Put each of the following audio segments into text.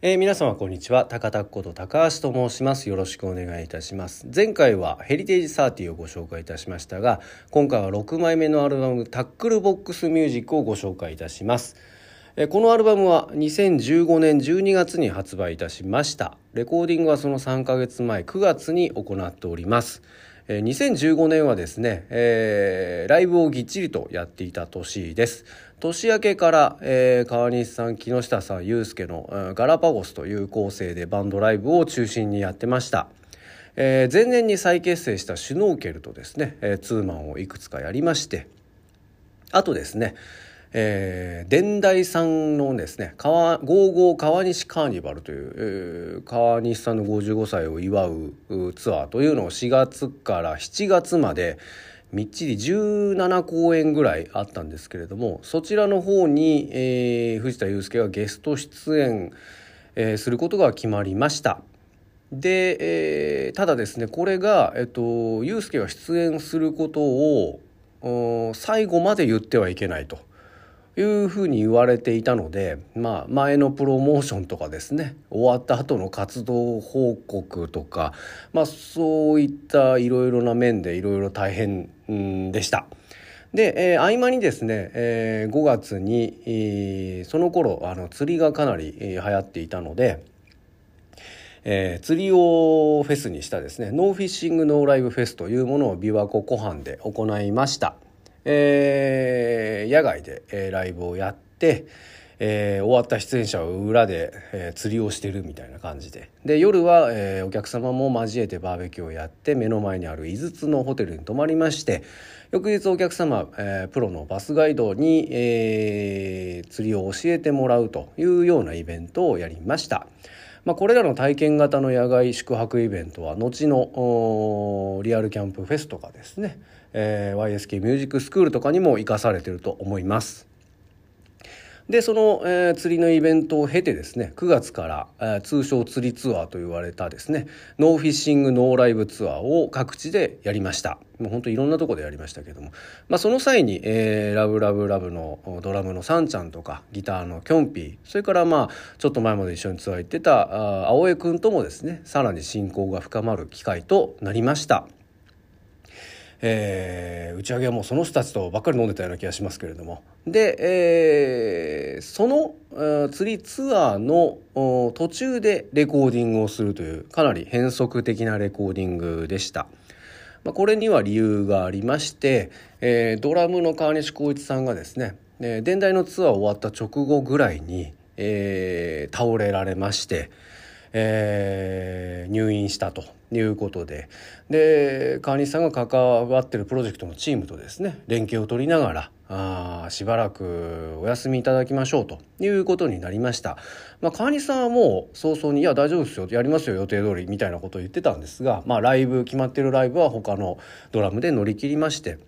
えー、皆様こんにちは。高田こと高橋と申します。よろしくお願いいたします。前回はヘリテージサーティをご紹介いたしましたが今回は6枚目のアルバムタックルボックスミュージックをご紹介いたします。えこのアルバムは2015年12月に発売いたしました。レコーディングはその3ヶ月前9月に行っております。2015年はですね、えー、ライブをぎっちりとやっていた年です。年明けから、えー、川西さん、木下さん、祐介の、うん、ガラパゴスという構成でバンドライブを中心にやってました。えー、前年に再結成したシュノーケルとですね、えー、ツーマンをいくつかやりまして、あとですね、えー、伝大さんのですね川55川西カーニバルという、えー、川西さんの55歳を祝うツアーというのを4月から7月までみっちり17公演ぐらいあったんですけれどもそちらの方に、えー、藤田祐介がゲスト出演、えー、することが決まりました。で、えー、ただですねこれが、えっと、祐介が出演することを最後まで言ってはいけないと。いうふうに言われていたので、まあ、前のプロモーションとかですね終わった後の活動報告とか、まあ、そういったいろいろな面でいろいろ大変でした。で、えー、合間にですね、えー、5月に、えー、その頃あの釣りがかなり、えー、流行っていたので、えー、釣りをフェスにしたですね No Fishing No Live フェスというものを琵琶湖湖畔で行いました。えー、野外で、えー、ライブをやって、えー、終わった出演者を裏で、え、釣りをしてるみたいな感じでで夜は、え、お客様も交えてバーベキューをやって目の前にある井筒のホテルに泊まりまして翌日お客様、え、プロのバスガイドに、えー、釣りを教えてもらうというようなイベントをやりました。まあ、これらの体験型の野外宿泊イベントは後のリアルキャンプフェスとかですね、えー、YSK ミュージックスクールとかにも生かされてると思います。でその、えー、釣りのイベントを経てですね9月から、えー、通称釣りツアーと言われたですねNo Fishing No Live ツアーを各地でやりましたもう本当いろんなとこでやりましたけども、まあ、その際に、えー、 LOVE LOVE LOVE のドラムのサンちゃんとかギターのキョンピーそれからまあちょっと前まで一緒にツアー行ってたあ青江君ともですねさらに親交が深まる機会となりました。えー、打ち上げはもうその人たちとばっかり飲んでたような気がしますけれどもで、えー、その、釣りツアーの途中でレコーディングをするというかなり変則的なレコーディングでした。まあ、これには理由がありまして、えー、ドラムの川西光一さんがですね、えー、電台のツアー終わった直後ぐらいに、えー、倒れられまして、えー、入院したということで。で川西さんが関わってるプロジェクトのチームとですね連携を取りながらあしばらくお休みいただきましょうということになりました、まあ、川西さんはもう早々に「いや大丈夫ですよやりますよ予定通り」みたいなことを言ってたんですが、まあ、ライブ決まってるライブは他のドラムで乗り切りまして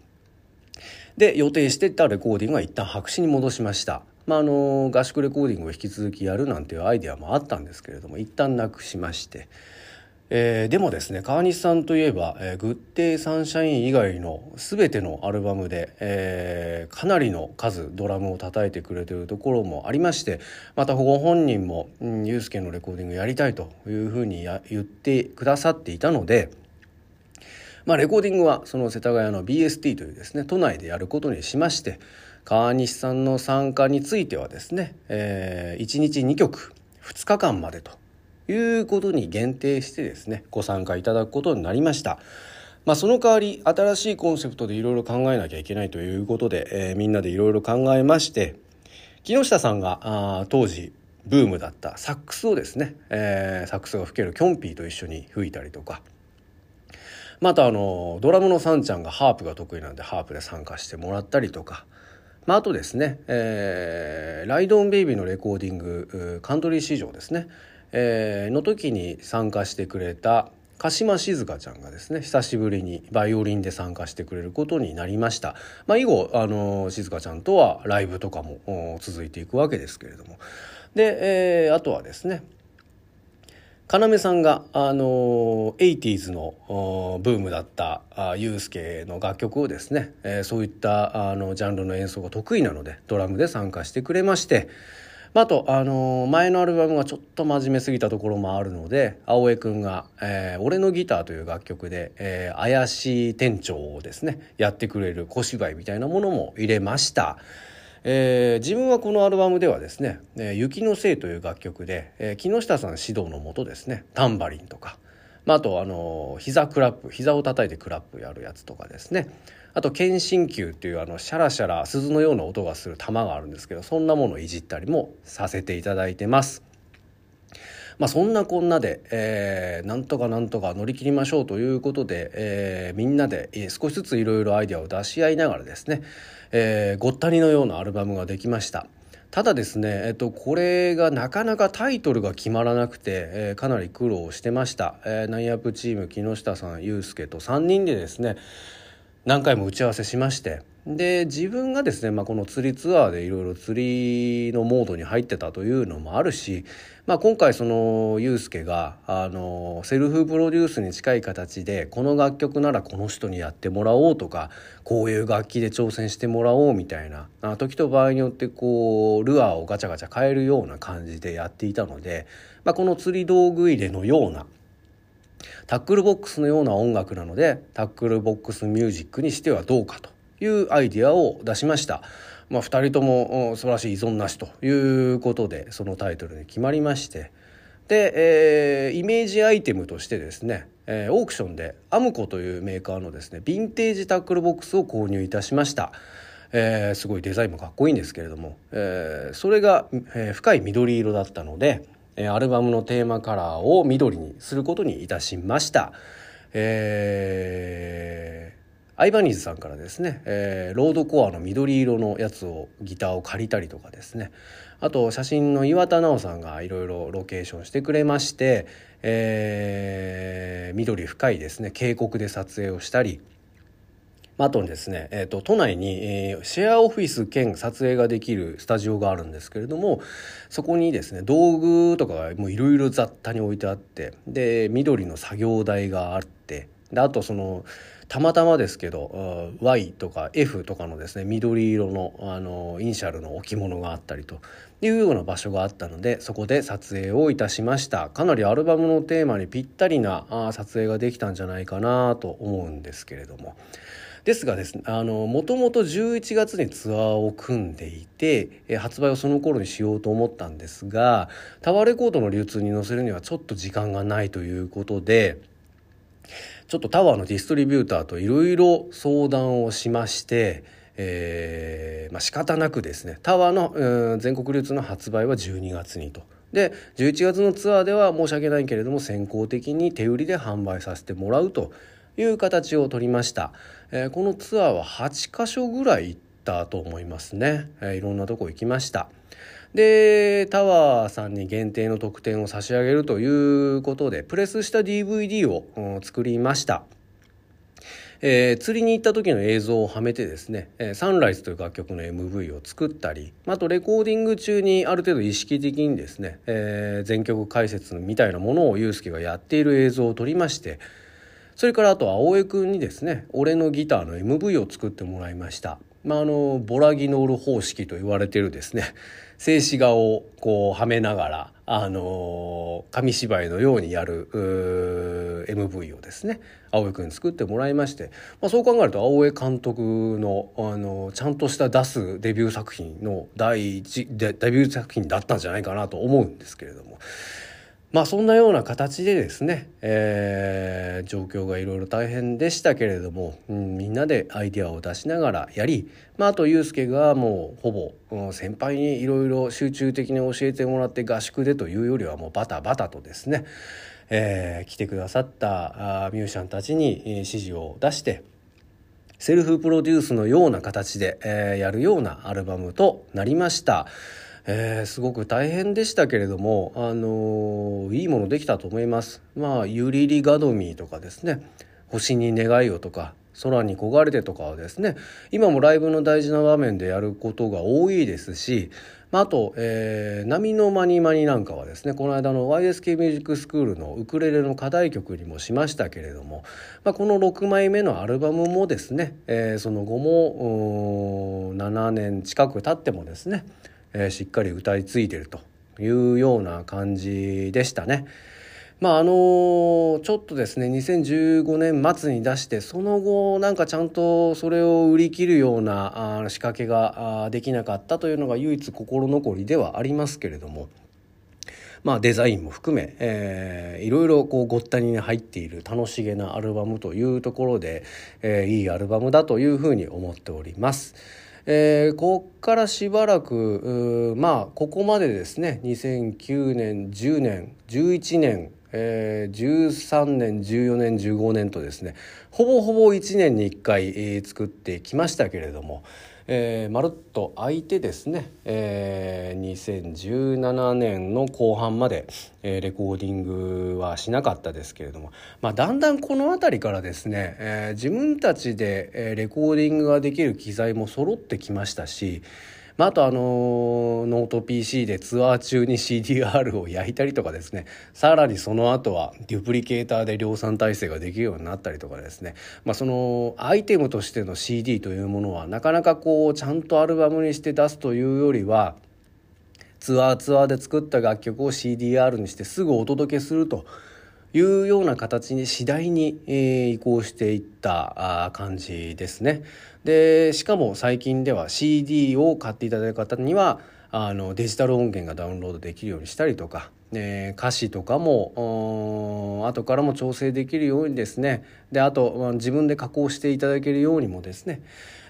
で予定してたレコーディングは一旦白紙に戻しましたまあ、あの合宿レコーディングを引き続きやるなんていうアイデアもあったんですけれども一旦なくしまして。えー、でもですね川西さんといえば「えー、グッデイサンシャイン」以外の全てのアルバムで、えー、かなりの数ドラムを叩いてくれてるところもありましてまたご本人も「うん、ユースケのレコーディングやりたい」というふうにや言ってくださっていたので。まあ、レコーディングはその世田谷の BST というですね都内でやることにしまして川西さんの参加についてはですね、えー、1日2曲2日間までということに限定してですねご参加いただくことになりました。まあ、その代わり新しいコンセプトでいろいろ考えなきゃいけないということで、えー、みんなでいろいろ考えまして木下さんがあ当時ブームだったサックスをですね、えー、サックスが吹けるキョンピーと一緒に吹いたりとかまたあのドラムのサンちゃんがハープが得意なんでハープで参加してもらったりとか。まあ、あとですね、えー、ライドオンベイビーのレコーディングカントリー市場ですね、えー、の時に参加してくれた鹿島静香ちゃんがですね久しぶりにバイオリンで参加してくれることになりました、まあ、以後あの静香ちゃんとはライブとかも続いていくわけですけれども。で、えー、あとはですね要さんがあの 80s のブームだったユースケの楽曲をですね、えー、そういったあのジャンルの演奏が得意なのでドラムで参加してくれましてまあ、あと、あのー、前のアルバムがちょっと真面目すぎたところもあるので青江くんが、えー「俺のギター」という楽曲で、えー、怪しい店長をですねやってくれる小芝居みたいなものも入れました。えー、自分はこのアルバムではですね「えー、雪のせい」という楽曲で、えー、木下さん指導のもとですねタンバリンとか、まあ、あとあの膝クラップ膝を叩いてクラップやるやつとかですねあと検診球っていうあのシャラシャラ鈴のような音がする球があるんですけどそんなものをいじったりもさせていただいてます。まあ、そんなこんなで、えー、なんとかなんとか乗り切りましょうということで、えー、みんなで少しずついろいろアイデアを出し合いながらですね、えー、ごったにのようなアルバムができました。ただですね、えっと、これがなかなかタイトルが決まらなくて、えー、かなり苦労してました、えー、ナイアップチーム木下さん祐介と3人でですね何回も打ち合わせしましてで自分がですね、まあ、この釣りツアーでいろいろ釣りのモードに入ってたというのもあるし、まあ、今回そのユースケがあのセルフプロデュースに近い形でこの楽曲ならこの人にやってもらおうとかこういう楽器で挑戦してもらおうみたいな時と場合によってこうルアーをガチャガチャ変えるような感じでやっていたので、まあ、この釣り道具入れのようなタックルボックスのような音楽なので Tackle Box Music にしてはどうかと。いうアイディアを出しました。まあ、2人とも素晴らしい異存なしということでそのタイトルに決まりましてで、えー、イメージアイテムとしてですね、えー、オークションで UMCO というメーカーのですねヴィンテージタックルボックスを購入いたしました。えー、すごいデザインもかっこいいんですけれども、えー、それが、えー、深い緑色だったので、アルバムのテーマカラーを緑にすることにいたしました。えー、アイバニーズさんからですね、えー、ロードコアの緑色のやつをギターを借りたりとかですね。あと写真の岩田直さんがいろいろロケーションしてくれまして、えー、緑深いですね。渓谷で撮影をしたり。あとですね、えーと、都内に、えー、シェアオフィス兼撮影ができるスタジオがあるんですけれどもそこにですね道具とかがいろいろ雑多に置いてあってで緑の作業台があってであとそのたまたまですけど Y とか F とかのですね緑色のあのイニシャルの置物があったりというような場所があったのでそこで撮影をいたしましたかなりアルバムのテーマにぴったりなあ撮影ができたんじゃないかなと思うんですけれども。ですがですねもともと11月にツアーを組んでいて、え発売をその頃にしようと思ったんですがタワーレコードの流通に載せるにはちょっと時間がないということでちょっとタワーのディストリビューターといろいろ相談をしまして、えーまあ、仕方なくですねタワーの、全国流通の発売は12月にと。で11月のツアーでは申し訳ないけれども先行的に手売りで販売させてもらうという形を取りました、えー、このツアーは8カ所ぐらい行ったと思いますね、えー、いろんなとこ行きました。でタワーさんに限定の特典を差し上げるということでプレスした DVD を、作りましたえー、釣りに行った時の映像をはめてですね「え、サンライズ」という楽曲の MV を作ったりあとレコーディング中にある程度意識的にですね、えー、全曲解説みたいなものをユースケがやっている映像を撮りましてそれからあと青江くんにですね俺のギターの MV を作ってもらいました。まあ、あのボラギノール方式と言われてるですね静止画をこうはめながらあの紙芝居のようにやる MV をですね青江くんに作ってもらいまして、まあ、そう考えると青江監督のあのちゃんとした出すデビュー作品の第一デビュー作品だったんじゃないかなと思うんですけれども。まあそんなような形でですね、えー、状況がいろいろ大変でしたけれども、うん、みんなでアイデアを出しながらやり、まあ、あとユースケがもうほぼ、うん、先輩にいろいろ集中的に教えてもらって合宿でというよりはもうバタバタとですね、えー、来てくださったあミュージシャンたちに指示を出してセルフプロデュースのような形で、えー、やるようなアルバムとなりました。えー、すごく大変でしたけれども、あのー、いいものできたと思います。まあ、ユリリガドミーとかですね、星に願いをとか、空に焦がれてとかはですね、今もライブの大事な場面でやることが多いですし、まあ、あと、えー、波のマニマニなんかはですね、この間の YSK ミュージックスクールのウクレレの課題曲にもしましたけれども、まあ、この6枚目のアルバムもですね、えー、その後も7年近く経ってもですね、えー、しっかり歌い継いでるというような感じでしたね。まああのちょっとですね2015年末に出してその後なんかちゃんとそれを売り切るようなあ仕掛けができなかったというのが唯一心残りではありますけれども。まあ、デザインも含め、えー、いろいろこうごったに入っている楽しげなアルバムというところで、えー、いいアルバムだというふうに思っております。えー、こっからしばらくまあここまでですね。2009年10年11年えー、13年14年15年とですね。ほぼほぼ1年に1回、えー、作ってきましたけれども、えー、まるっと空いてですね、えー、2017年の後半まで、えー、レコーディングはしなかったですけれども、まあ、だんだんこの辺りからですね、えー、自分たちで、レコーディングができる機材も揃ってきましたしまあ、あとあのノート PC でツアー中に CDR を焼いたりとかですね。さらにその後はデュプリケーターで量産体制ができるようになったりとかですね、まあ、そのアイテムとしての CD というものはなかなかこうちゃんとアルバムにして出すというよりはツアーツアーで作った楽曲を CDR にしてすぐお届けするというような形に次第に、移行していった感じですね。でしかも最近では CD を買っていただいた方にはあのデジタル音源がダウンロードできるようにしたりとか、えー、歌詞とかも後からも調整できるようにですねであと、自分で加工していただけるようにもですね、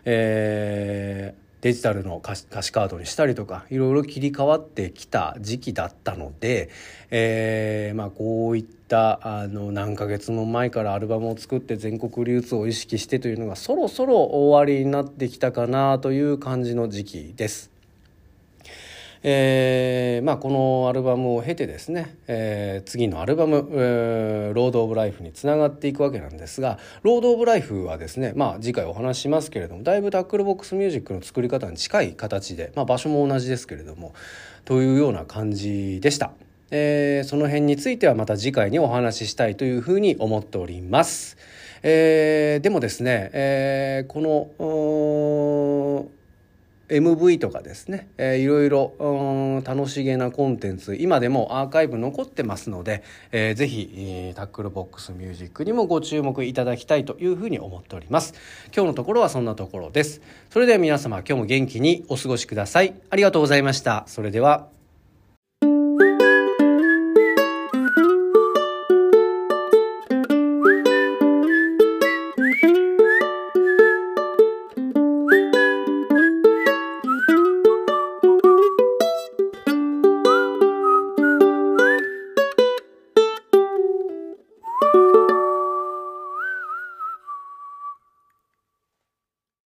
えーデジタルの歌詞カードにしたりとかいろいろ切り替わってきた時期だったので、えー、まあ、こういったあの何ヶ月も前からアルバムを作って全国流通を意識してというのがそろそろ終わりになってきたかなという感じの時期です。えーまあ、このアルバムを経てですね、えー、次のアルバム「えー、ロード・オブ・ライフ」につながっていくわけなんですが「ロード・オブ・ライフ」はですね、まあ、次回お話しますけれどもだいぶタックルボックスミュージックの作り方に近い形で、まあ、場所も同じですけれどもというような感じでした。えー、その辺についてはまた次回にお話ししたいというふうに思っております。えー、でもですね、えー、この MV とかですね、えー、いろいろ楽しげなコンテンツ今でもアーカイブ残ってますので、えー、ぜひ、えー、タックルボックスミュージックにもご注目いただきたいというふうに思っております。今日のところはそんなところです。それでは皆様今日も元気にお過ごしください。ありがとうございました。それでは。